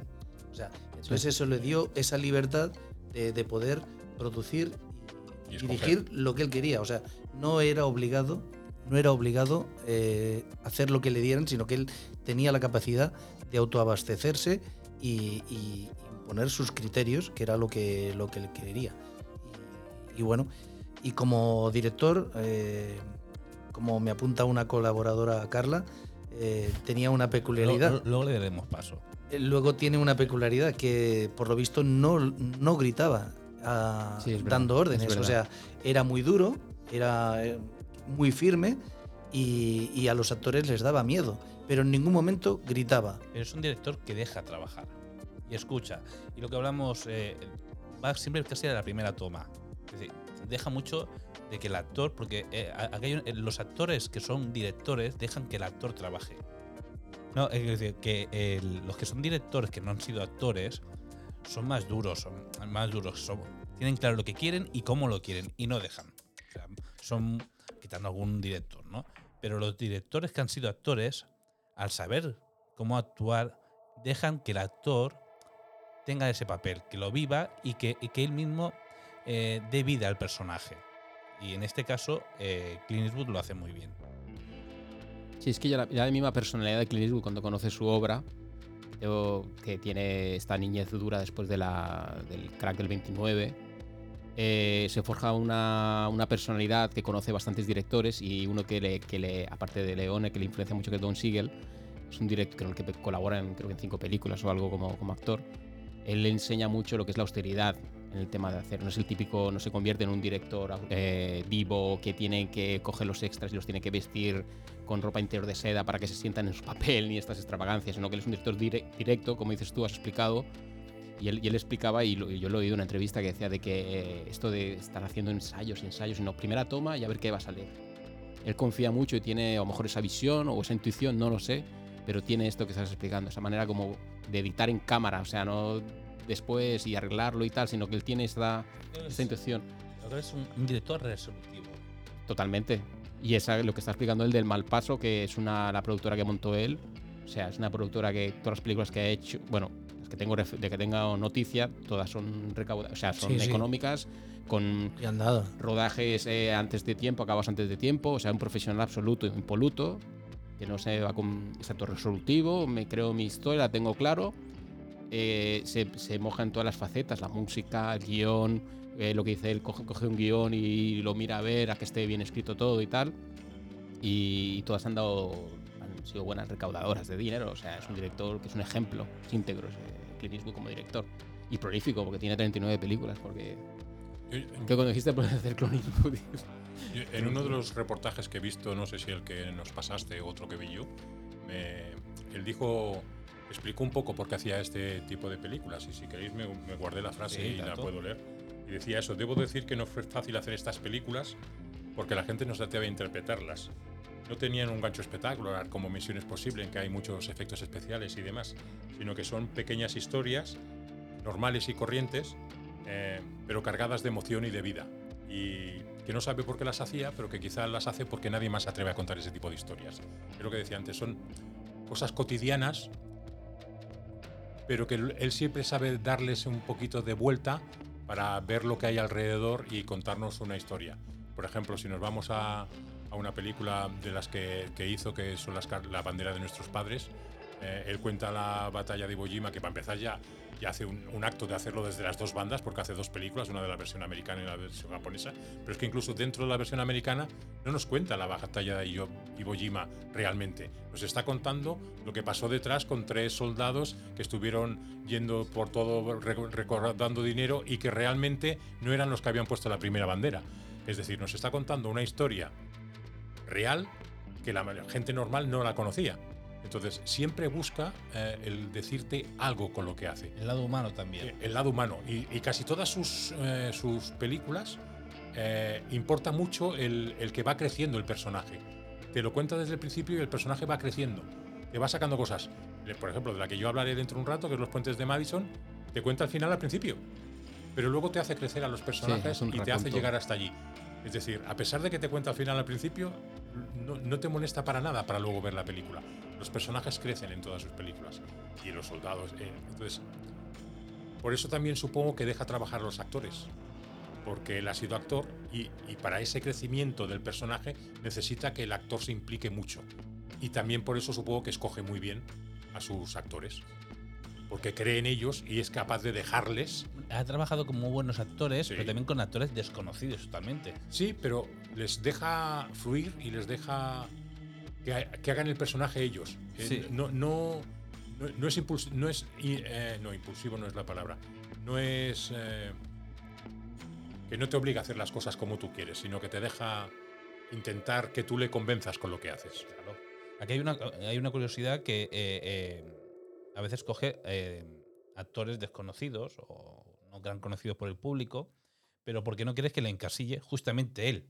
S6: O sea, entonces eso le dio esa libertad de, de poder producir
S5: Y
S6: dirigir lo que él quería. O sea, no era obligado, no era obligado eh, hacer lo que le dieran, sino que él tenía la capacidad de autoabastecerse y, y poner sus criterios, que era lo que, lo que él quería. Y, y bueno, y como director, eh, como me apunta una colaboradora Carla, eh, tenía una peculiaridad.
S1: Luego, luego le daremos paso.
S6: Eh, Luego tiene una peculiaridad que por lo visto no, no gritaba
S4: Sí,
S6: dando
S4: es
S6: órdenes. O sea, era muy duro, era eh, muy firme y, y a los actores les daba miedo, pero en ningún momento gritaba.
S1: Pero es un director que deja trabajar y escucha. Y lo que hablamos eh, va siempre casi a la primera toma. Es decir, deja mucho de que el actor, porque eh, aquello- eh, los actores que son directores dejan que el actor trabaje. No, es decir, que el- los que son directores que no han sido actores son más duros, son más duros, son- tienen claro lo que quieren y cómo lo quieren y no dejan. Son quitando algún director, ¿no? Pero los directores que han sido actores, al saber cómo actuar, dejan que el actor tenga ese papel, que lo viva y que, que él mismo eh, dé vida al personaje. Y en este caso, eh, lo hace muy bien.
S4: Sí, es que ya la, misma personalidad de Clint Eastwood cuando conoce su obra, que tiene esta niñez dura después de del crack del 29, eh, se forja una, una personalidad que conoce bastantes directores y uno que le, que le aparte de Leone, que le influencia mucho, que es Don Siegel, es un director con el que colabora en, creo que en cinco películas o algo como, como actor. Él le enseña mucho lo que es la austeridad en el tema de hacer. No es el típico, no se convierte en un director eh, vivo que tiene que coger los extras y los tiene que vestir con ropa interior de seda para que se sientan en su papel ni estas extravagancias, sino que él es un director dire- directo, como dices tú, has explicado. Y él, y él explicaba, y, lo- y yo lo he oído en una entrevista que decía de que eh, esto de estar haciendo ensayos y ensayos, sino primera toma y a ver qué va a salir. Él confía mucho y tiene a lo mejor esa visión o esa intuición, no lo sé, pero tiene esto que estás explicando, esa manera como de editar en cámara, o sea, no después y arreglarlo y tal, sino que él tiene esta, esta intuición.
S1: Es un, director resolutivo.
S4: Totalmente. Y esa lo que está explicando él del Malpaso, que es una, la productora que montó él. O sea, es una productora que todas las películas que ha hecho, bueno, que tengo de que tenga noticia, todas son recaudadas, o sea, son
S6: Sí, sí.
S4: económicas, con
S6: Y han dado.
S4: rodajes eh, antes de tiempo, acabas antes de tiempo, o sea, un profesional absoluto impoluto, que no se va con exacto resolutivo, me creo mi historia, la tengo claro, eh, se, se moja en todas las facetas, la música, el guion, eh, lo que dice él, coge, coge un guion y lo mira a ver, a que esté bien escrito todo y tal, y, todas han dado, sido buenas recaudadoras de dinero, o sea, es un director que es un ejemplo íntegro, eh, Clint Eastwood como director, y prolífico, porque tiene 39 películas, porque...
S5: Yo-
S4: Que cuando dijiste por hacer Clint Eastwood,
S5: Yo, En uno de los reportajes que he visto, no sé si el que nos pasaste o otro que vi yo, me- él dijo, explicó un poco por qué hacía este tipo de películas y si queréis me, me guardé la frase
S1: Sí,
S5: y la
S1: tanto.
S5: puedo leer. Y decía eso, debo decir que no fue fácil hacer estas películas porque la gente no se atreve a interpretarlas. No tenían un gancho espectacular como Misión es Posible, en que hay muchos efectos especiales y demás, sino que son pequeñas historias normales y corrientes, eh, pero cargadas de emoción y de vida. Y que no sabe por qué las hacía, pero que quizás las hace porque nadie más se atreve a contar ese tipo de historias. Es lo que decía antes, son cosas cotidianas, pero que él siempre sabe darles un poquito de vuelta para ver lo que hay alrededor y contarnos una historia. Por ejemplo, si nos vamos a, a una película de las que, hizo, que son las, la bandera de nuestros padres, eh, él cuenta la batalla de Iwo Jima, que para empezar ya, ya hace un, un acto de hacerlo desde las dos bandas, porque hace dos películas, una de la versión americana y la versión japonesa, pero es que incluso dentro de la versión americana no nos cuenta la batalla de Iwo Jima realmente. Nos está contando lo que pasó detrás con tres soldados que estuvieron yendo por todo reco- recordando dinero y que realmente no eran los que habían puesto la primera bandera. Es decir, nos está contando una historia real que la gente normal no la conocía. Entonces, siempre busca eh, el decirte algo con lo que hace.
S1: El lado humano también.
S5: Eh, El lado humano. Y, y casi todas sus, eh, sus películas eh, importa mucho el, el que va creciendo el personaje. Te lo cuenta desde el principio y el personaje va creciendo. Te va sacando cosas. Por ejemplo, de la que yo hablaré dentro de un rato, que es Los Puentes de Madison, te cuenta al final al principio. Pero luego te hace crecer a los personajes y te hace llegar hasta allí. Es decir, a pesar de que te cuenta al final al principio, no, no te molesta para nada para luego ver la película. Los personajes crecen en todas sus películas. Y los soldados. eh, entonces, por eso también supongo que deja trabajar a los actores. porque él ha sido actor y, y para ese crecimiento del personaje necesita que el actor se implique mucho. Y también por eso supongo que escoge muy bien a sus actores. Porque cree en ellos y es capaz de dejarles.
S1: Ha trabajado con muy buenos actores,
S5: Sí.
S1: pero también con actores desconocidos totalmente.
S5: Sí, pero les deja fluir y les deja que, ha- que hagan el personaje ellos. Eh,
S1: Sí.
S5: No, no, no, no es impuls- no es eh, no impulsivo no es la palabra. No es eh, que no te obliga a hacer las cosas como tú quieres, sino que te deja intentar que tú le convenzas con lo que haces.
S1: Claro. Aquí hay una, hay una curiosidad que eh, a veces coge eh, actores desconocidos o no gran conocidos por el público, pero porque no quieres que le encasille justamente él.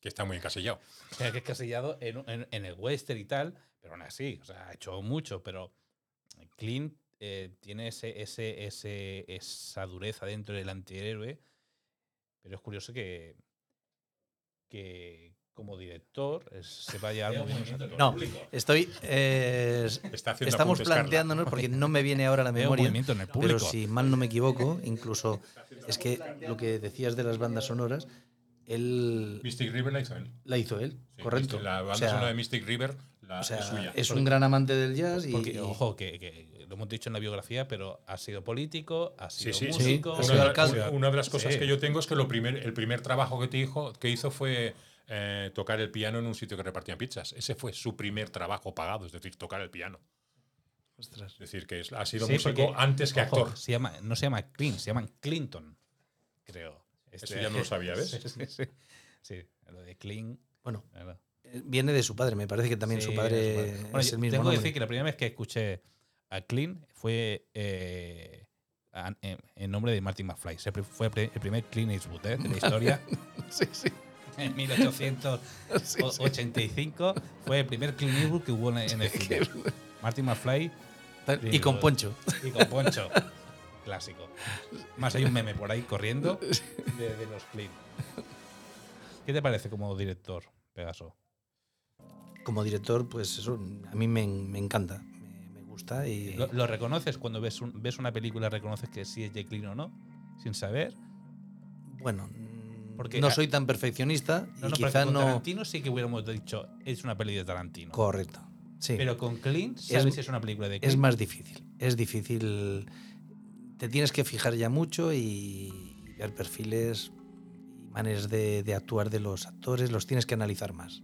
S5: Que está muy encasillado.
S1: O sea, que es casillado en, en- en el western y tal, pero aún así, o sea, ha hecho mucho, pero Clint eh, tiene ese, ese, ese, esa dureza dentro del antihéroe, pero es curioso que, que como director es- se vaya muy bien los actores.
S6: No, estoy. eh, estamos planteándonos, porque no me viene ahora a la memoria.
S1: movimiento en el público.
S6: Pero si mal no me equivoco, incluso es que lo que decías de las bandas sonoras, él
S5: Mystic River la hizo él.
S6: la hizo él,
S5: Sí,
S6: correcto.
S5: La banda
S6: o sea,
S5: sonora de Mystic River la,
S6: o sea,
S5: es suya.
S6: es un gran amante del jazz y,
S1: Porque,
S6: y-
S1: ojo, que, que lo hemos dicho en la biografía, pero ha sido político, ha sido
S5: sí,
S6: sí.
S1: músico.
S6: Ha
S5: Una,
S6: sido
S5: de,
S6: alcalde.
S5: una- una de las cosas
S1: Sí.
S5: que yo tengo es que lo primer, el primer trabajo que, te hizo, que hizo fue eh, tocar el piano en un sitio que repartían pizzas. Ese fue su primer trabajo pagado, es decir, tocar el piano.
S6: Ostras.
S5: Es decir, que es- ha sido
S1: Sí,
S5: músico
S1: porque,
S5: antes que
S1: ojo,
S5: actor.
S1: Se llama, no se llama Clint, se llaman Clinton, creo. Este-
S5: Eso ya no lo sabía, ¿ves?
S1: Sí, sí, sí. Sí, lo de Clint.
S6: Bueno,
S1: claro.
S6: eh, viene de su padre, me parece que también
S1: Sí,
S6: su padre
S1: es su padre. Bueno,
S6: es
S1: yo
S6: el mismo
S1: Tengo que decir que la primera vez que escuché a Clint fue eh, en, nombre de Martin McFly. Fue el primer Clint Eastwood ¿eh? de la historia.
S6: Sí, sí.
S1: En 1885 fue el primer Clint Eastwood que hubo en, el cine. Martin McFly
S6: Y con Poncho.
S1: y con Poncho. Clásico. Más hay un meme por ahí corriendo de, de los Clint. ¿Qué te parece como director, Pegaso?
S6: Como director, pues eso, a mí me, me encanta, me, me gusta y
S1: ¿Lo, lo reconoces cuando ves, un- ves una película? ¿Reconoces que sí es Jake Clint o no? Sin saber.
S6: bueno,
S1: Porque
S6: no soy tan perfeccionista
S1: No,
S6: y
S1: no, pero
S6: quizá
S1: con
S6: no...
S1: Tarantino sí que hubiéramos dicho es una peli de Tarantino.
S6: Correcto, sí.
S1: Pero con Clint sabes
S6: Es-
S1: si es una película de
S6: Es
S1: Clint.
S6: más difícil, es difícil. Te tienes que fijar ya mucho y ver perfiles y maneras de, de actuar de los actores, los tienes que analizar más,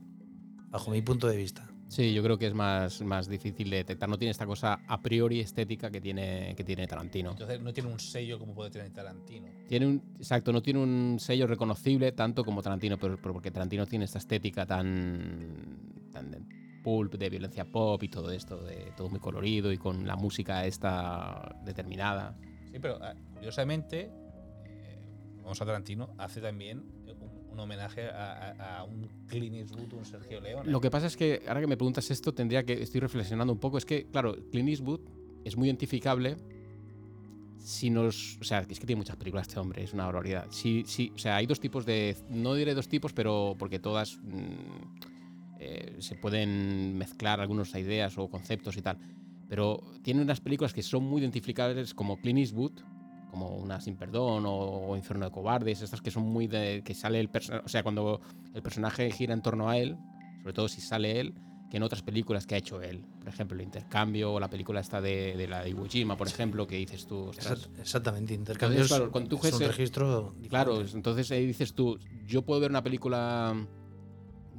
S6: bajo mi punto de vista.
S4: Sí, yo creo que es más, más difícil de detectar. No tiene esta cosa a priori estética que tiene, que tiene Tarantino.
S1: Entonces no tiene un sello como puede tener Tarantino.
S4: Tiene un, exacto, no tiene un sello reconocible tanto como Tarantino, pero, pero porque Tarantino tiene esta estética tan, tan de pulp, de violencia pop y todo esto, de todo muy colorido y con la música esta determinada.
S1: Sí, pero ah, curiosamente, eh, vamos a Tarantino, hace también un, homenaje a un Clint Eastwood, un Sergio Leone.
S4: Lo que pasa es que ahora que me preguntas esto, tendría que estoy reflexionando un poco. Es que, claro, Clint Eastwood es muy identificable. Si nos, o sea, es que tiene muchas películas este hombre, es una barbaridad. Sí, sí, o sea, hay dos tipos de, no diré dos tipos, pero porque todas mm, eh, se pueden mezclar algunas ideas o conceptos y tal. Pero tiene unas películas que son muy identificables como Clint Eastwood, como una Sin Perdón o, o Infierno de Cobardes, estas que son muy de que sale el personaje, o sea, cuando el personaje gira en torno a él, sobre todo si sale él, que en otras películas que ha hecho él. Por ejemplo, El Intercambio o la película esta de, de la de Iwo Jima, por ejemplo, que dices tú, ostras,
S6: Exactamente, intercambios
S4: claro, cuando tú
S6: es un registro diferente.
S4: Claro, entonces ahí dices tú, yo puedo ver una película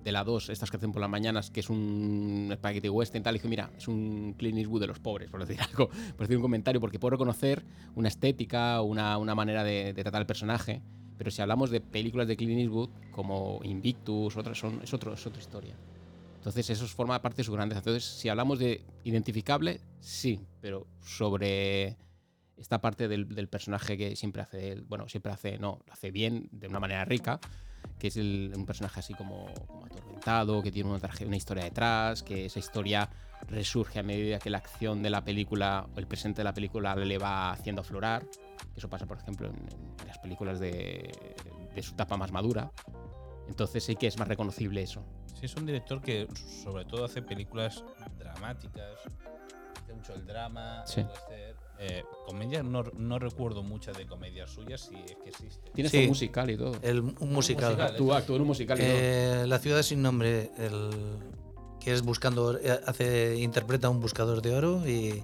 S4: de la 2, estas que hacen por las mañanas, que es un spaghetti western tal, y digo, mira, es un Clint Eastwood de los pobres, por decir algo, por decir un comentario, porque puedo reconocer una estética, una, una manera de, de tratar al personaje, pero si hablamos de películas de Clint Eastwood, como Invictus, otras son, es, otro, es otra historia. Entonces eso forma parte de su grandeza. Entonces, si hablamos de identificable, sí, pero sobre esta parte del, del personaje que siempre hace bueno, siempre hace, no, lo hace bien, de una manera rica, que es el- un personaje así como, como atormentado, que tiene una, una historia detrás, que esa historia resurge a medida que la acción de la película o el presente de la película le va haciendo aflorar. Que eso pasa, por ejemplo, en, en las películas de, de su etapa más madura. Entonces sí que es más reconocible eso.
S1: Sí, es un director que sobre todo hace películas dramáticas, gusta mucho el drama,
S4: Sí.
S1: el western. Eh, comedia, no, no recuerdo muchas de comedias suyas, si es que existe.
S4: Tiene
S6: Sí.
S4: su musical y todo.
S6: El, un musical.
S1: musical.
S4: Actúa, actúa en un musical y todo.
S6: Eh, la ciudad sin nombre, el, que es buscando, eh, hace, interpreta a un buscador de oro y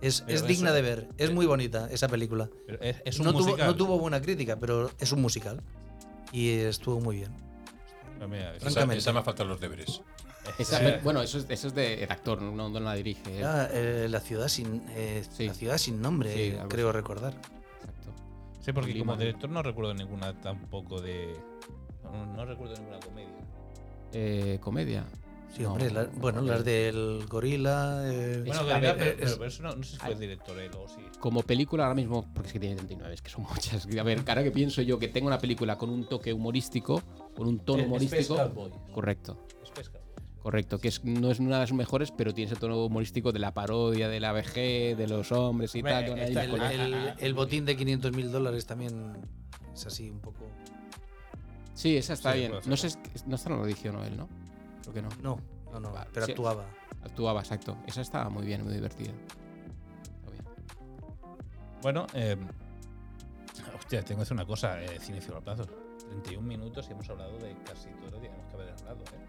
S6: es, es digna
S1: eso-
S6: de ver. Es muy bonita esa película.
S1: Pero es, es un
S6: no, tuvo,
S1: musical.
S6: no tuvo buena crítica, pero es un musical y estuvo muy bien.
S1: Mira,
S5: Esa,
S6: Francamente.
S5: esa me faltan los deberes.
S4: Esa-
S1: eh,
S4: bueno, eso es, eso es de el actor, no, no la dirige.
S6: Era, eh, la ciudad sin eh,
S4: Sí.
S6: la ciudad sin nombre,
S4: Sí,
S6: creo recordar.
S4: Exacto.
S1: Sí, porque
S4: Lima.
S1: como director no recuerdo ninguna tampoco de. No, no recuerdo ninguna comedia.
S4: Eh, comedia.
S6: Sí,
S4: No,
S6: hombre, la- bueno, las del gorila. eh,
S1: Bueno,
S4: ver,
S1: pero,
S6: es-
S1: pero- pero eso no, no sé si fue el director él o sí.
S4: Como película ahora mismo, porque es que tiene 39, es que son muchas. A ver, ahora que pienso yo que tengo una película con un toque humorístico, con un tono humorístico. Correcto,
S1: Space Cowboy.
S4: Correcto. Que es, no es una de las mejores, pero tiene ese tono humorístico de la parodia, de la vejez, de los hombres y
S1: Hombre,
S4: tal.
S6: el,
S4: con-
S6: el- el botín de 500 mil dólares también es así un poco.
S4: Sí, esa está
S1: Sí,
S4: bien. No sé, no está lo dirigió Noel, ¿no? Creo que no.
S6: No, no, no,
S4: Va,
S6: pero
S4: sí.
S6: actuaba.
S4: Actuaba, exacto. Esa estaba muy bien, muy divertida. Bien.
S1: Bueno, eh, hostia, tengo que hacer una cosa, eh, Cinefilo a plazos. 31 minutos y hemos hablado de casi todo lo que teníamos que haber hablado. ¿eh?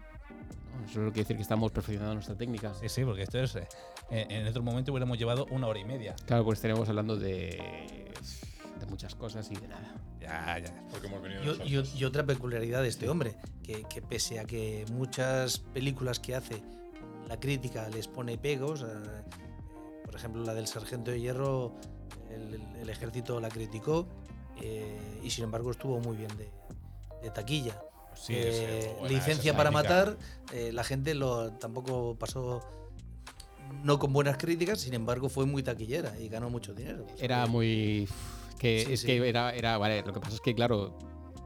S4: Eso quiere decir que estamos perfeccionando nuestra técnica.
S1: Sí, sí, porque esto es. eh, en otro momento hubiéramos llevado una hora y media.
S4: Claro, pues estaremos hablando de, de muchas cosas y de nada.
S1: Ya, ya.
S5: Porque hemos venido
S6: Y, y y otra peculiaridad de este hombre, que, que pese a que muchas películas que hace la crítica les pone pegos, eh, por ejemplo la del Sargento de Hierro, el, el- el ejército la criticó eh, y sin embargo estuvo muy bien de, de taquilla.
S1: Sí,
S6: Eh,
S1: buena
S6: licencia para matar, eh, la gente lo tampoco pasó no con buenas críticas, sin embargo fue muy taquillera y ganó mucho dinero. Sea
S4: Era
S6: que-
S4: muy. Que,
S6: Sí,
S4: es
S6: sí.
S4: que era, era. Vale, lo que pasa es que, claro,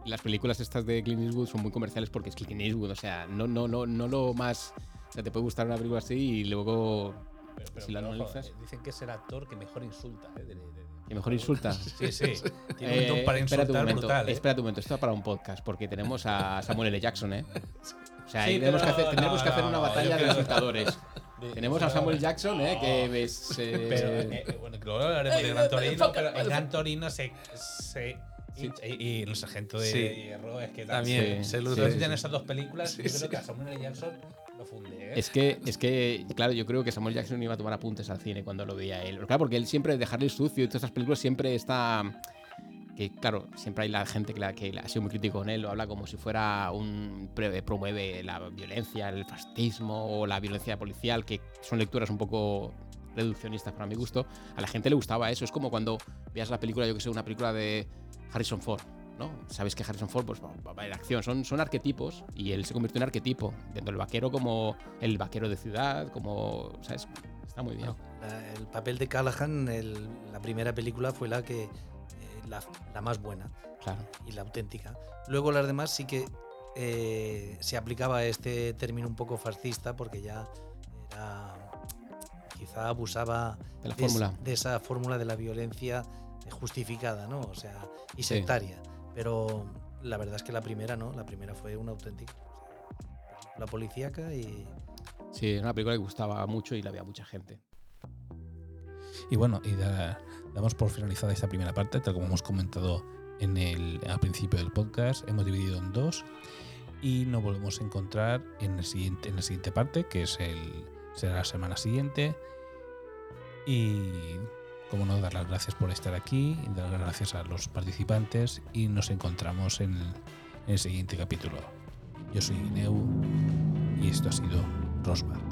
S4: las películas estas de Clint Eastwood son muy comerciales porque es Clint Eastwood. O sea, no, no, no, no lo más. O sea, te puede gustar una película así y luego.
S1: Pero- pero-
S4: si la
S1: pero,
S4: analizas.
S1: dicen que es el actor que mejor insulta. eh, de- de-
S4: mejor insulta.
S1: Sí, sí. Tiene un
S4: Eh,
S1: para
S4: espérate un
S1: insultar
S4: momento,
S1: brutal. ¿eh?
S4: espérate un momento, esto es para un podcast, porque tenemos a Samuel L. Jackson, ¿eh? O sea,
S1: Sí,
S4: ahí tenemos, que hacer, tenemos
S1: no,
S4: que hacer
S1: no,
S4: una
S1: no,
S4: batalla de insultadores.
S1: De-
S4: tenemos a Samuel Jackson, ¿eh? Que ves. eh,
S1: Pero, eh, eh, bueno, que luego hablaremos de Gran Torino, pero en Gran Torino se. se
S4: Sí.
S1: y, y el sargento de
S6: Sí.
S1: hierro es que
S6: También
S4: Sí,
S6: se
S4: sí,
S6: luce.
S1: Entonces,
S4: sí.
S1: en esas dos películas,
S6: Sí,
S1: yo creo
S6: sí.
S1: que a Samuel L. Jackson ¿eh?
S4: Es que, es que, claro, yo creo que Samuel Jackson iba a tomar apuntes al cine cuando lo veía él. Claro, porque él siempre, dejarle sucio y todas estas películas siempre está. Que claro, siempre hay la gente que, la, que ha sido muy crítico con él, lo habla como si fuera un. promueve la violencia, el fascismo o la violencia policial, que son lecturas un poco reduccionistas para mi gusto. A la gente le gustaba eso. Es como cuando veas la película, yo que sé, una película de Harrison Ford. ¿No? Sabes que Harrison Ford pues, va a ir acción, son, son arquetipos y él se convirtió en arquetipo, dentro del vaquero como el vaquero de ciudad, como, ¿sabes? Está muy bien.
S6: El papel de Callahan, el- la primera película fue la que eh, la, la más buena
S4: Claro.
S6: y la auténtica. Luego las demás sí que eh, se aplicaba este término un poco fascista porque ya era quizá abusaba
S4: De la
S6: de, es-
S4: fórmula.
S6: de esa fórmula de la violencia justificada, ¿no? O sea, y
S4: Sí.
S6: Pero la verdad es que la primera no, la primera fue una auténtica. La policíaca y
S4: Sí, es una película que gustaba mucho y la veía mucha gente.
S1: Y bueno, y da- damos por finalizada esta primera parte, tal como hemos comentado en el, al principio del podcast. Hemos dividido en dos y nos volvemos a encontrar en, el siguiente, en la siguiente parte, que es el, será la semana siguiente. Y como no, dar las gracias por estar aquí, dar las gracias a los participantes y nos encontramos en el, en el siguiente capítulo. Yo soy Ineu y esto ha sido Rosbach.